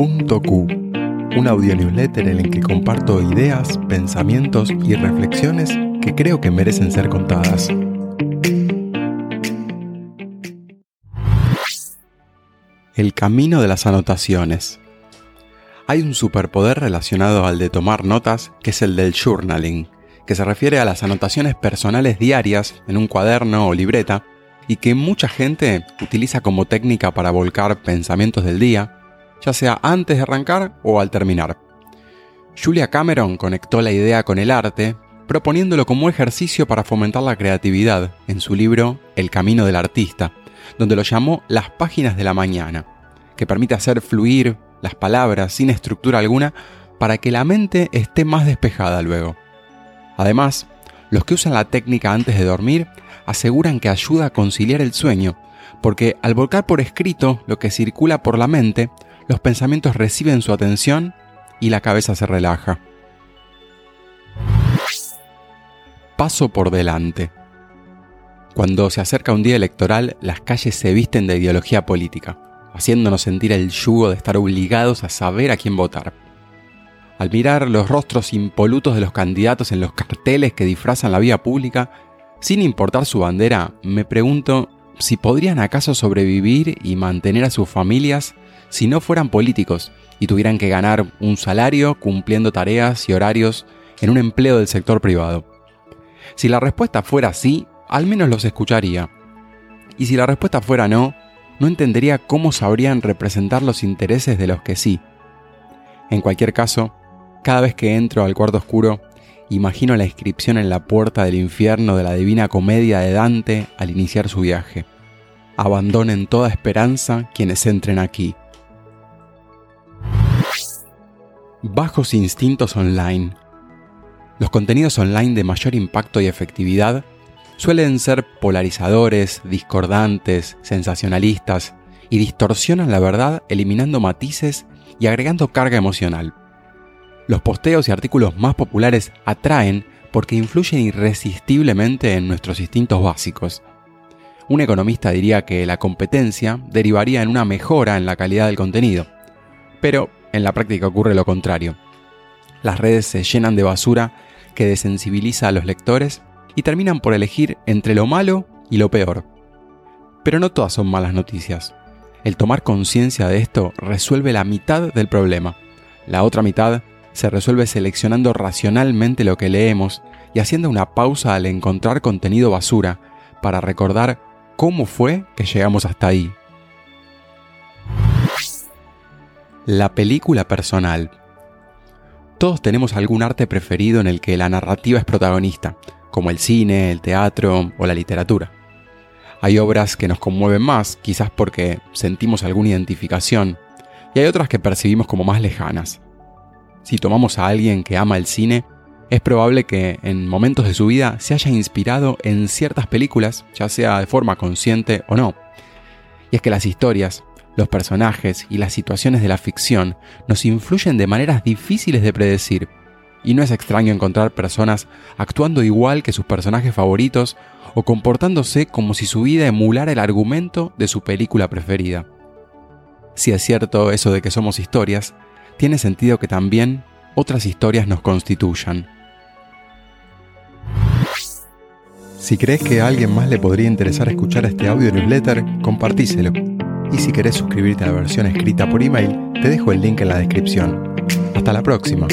Q, un audio newsletter en el que comparto ideas, pensamientos y reflexiones que creo que merecen ser contadas. El camino de las anotaciones. Hay un superpoder relacionado al de tomar notas que es el del journaling, que se refiere a las anotaciones personales diarias en un cuaderno o libreta y que mucha gente utiliza como técnica para volcar pensamientos del día, ya sea antes de arrancar o al terminar. Julia Cameron conectó la idea con el arte, proponiéndolo como ejercicio para fomentar la creatividad en su libro El Camino del Artista, donde lo llamó Las Páginas de la Mañana, que permite hacer fluir las palabras sin estructura alguna para que la mente esté más despejada luego. Además, los que usan la técnica antes de dormir aseguran que ayuda a conciliar el sueño, porque al volcar por escrito lo que circula por la mente, los pensamientos reciben su atención y la cabeza se relaja. Paso por delante. Cuando se acerca un día electoral, las calles se visten de ideología política, haciéndonos sentir el yugo de estar obligados a saber a quién votar. Al mirar los rostros impolutos de los candidatos en los carteles que disfrazan la vía pública, sin importar su bandera, me pregunto si podrían acaso sobrevivir y mantener a sus familias si no fueran políticos y tuvieran que ganar un salario cumpliendo tareas y horarios en un empleo del sector privado. Si la respuesta fuera sí, al menos los escucharía. Y si la respuesta fuera no, no entendería cómo sabrían representar los intereses de los que sí. En cualquier caso, cada vez que entro al cuarto oscuro, imagino la inscripción en la puerta del infierno de la divina comedia de Dante al iniciar su viaje. Abandonen toda esperanza quienes entren aquí. Bajos instintos online. Los contenidos online de mayor impacto y efectividad suelen ser polarizadores, discordantes, sensacionalistas y distorsionan la verdad eliminando matices y agregando carga emocional. Los posteos y artículos más populares atraen porque influyen irresistiblemente en nuestros instintos básicos. Un economista diría que la competencia derivaría en una mejora en la calidad del contenido, pero en la práctica ocurre lo contrario. Las redes se llenan de basura que desensibiliza a los lectores y terminan por elegir entre lo malo y lo peor. Pero no todas son malas noticias. El tomar conciencia de esto resuelve la mitad del problema. La otra mitad se resuelve seleccionando racionalmente lo que leemos y haciendo una pausa al encontrar contenido basura para recordar cómo fue que llegamos hasta ahí. La película personal. Todos tenemos algún arte preferido en el que la narrativa es protagonista, como el cine, el teatro o la literatura. Hay obras que nos conmueven más, quizás porque sentimos alguna identificación, y hay otras que percibimos como más lejanas. Si tomamos a alguien que ama el cine, es probable que en momentos de su vida se haya inspirado en ciertas películas, ya sea de forma consciente o no. Y es que las historias, los personajes y las situaciones de la ficción nos influyen de maneras difíciles de predecir, y no es extraño encontrar personas actuando igual que sus personajes favoritos o comportándose como si su vida emulara el argumento de su película preferida. Si es cierto eso de que somos historias, tiene sentido que también otras historias nos constituyan. Si crees que a alguien más le podría interesar escuchar este audio newsletter, compartíselo. Y si querés suscribirte a la versión escrita por email, te dejo el link en la descripción. Hasta la próxima.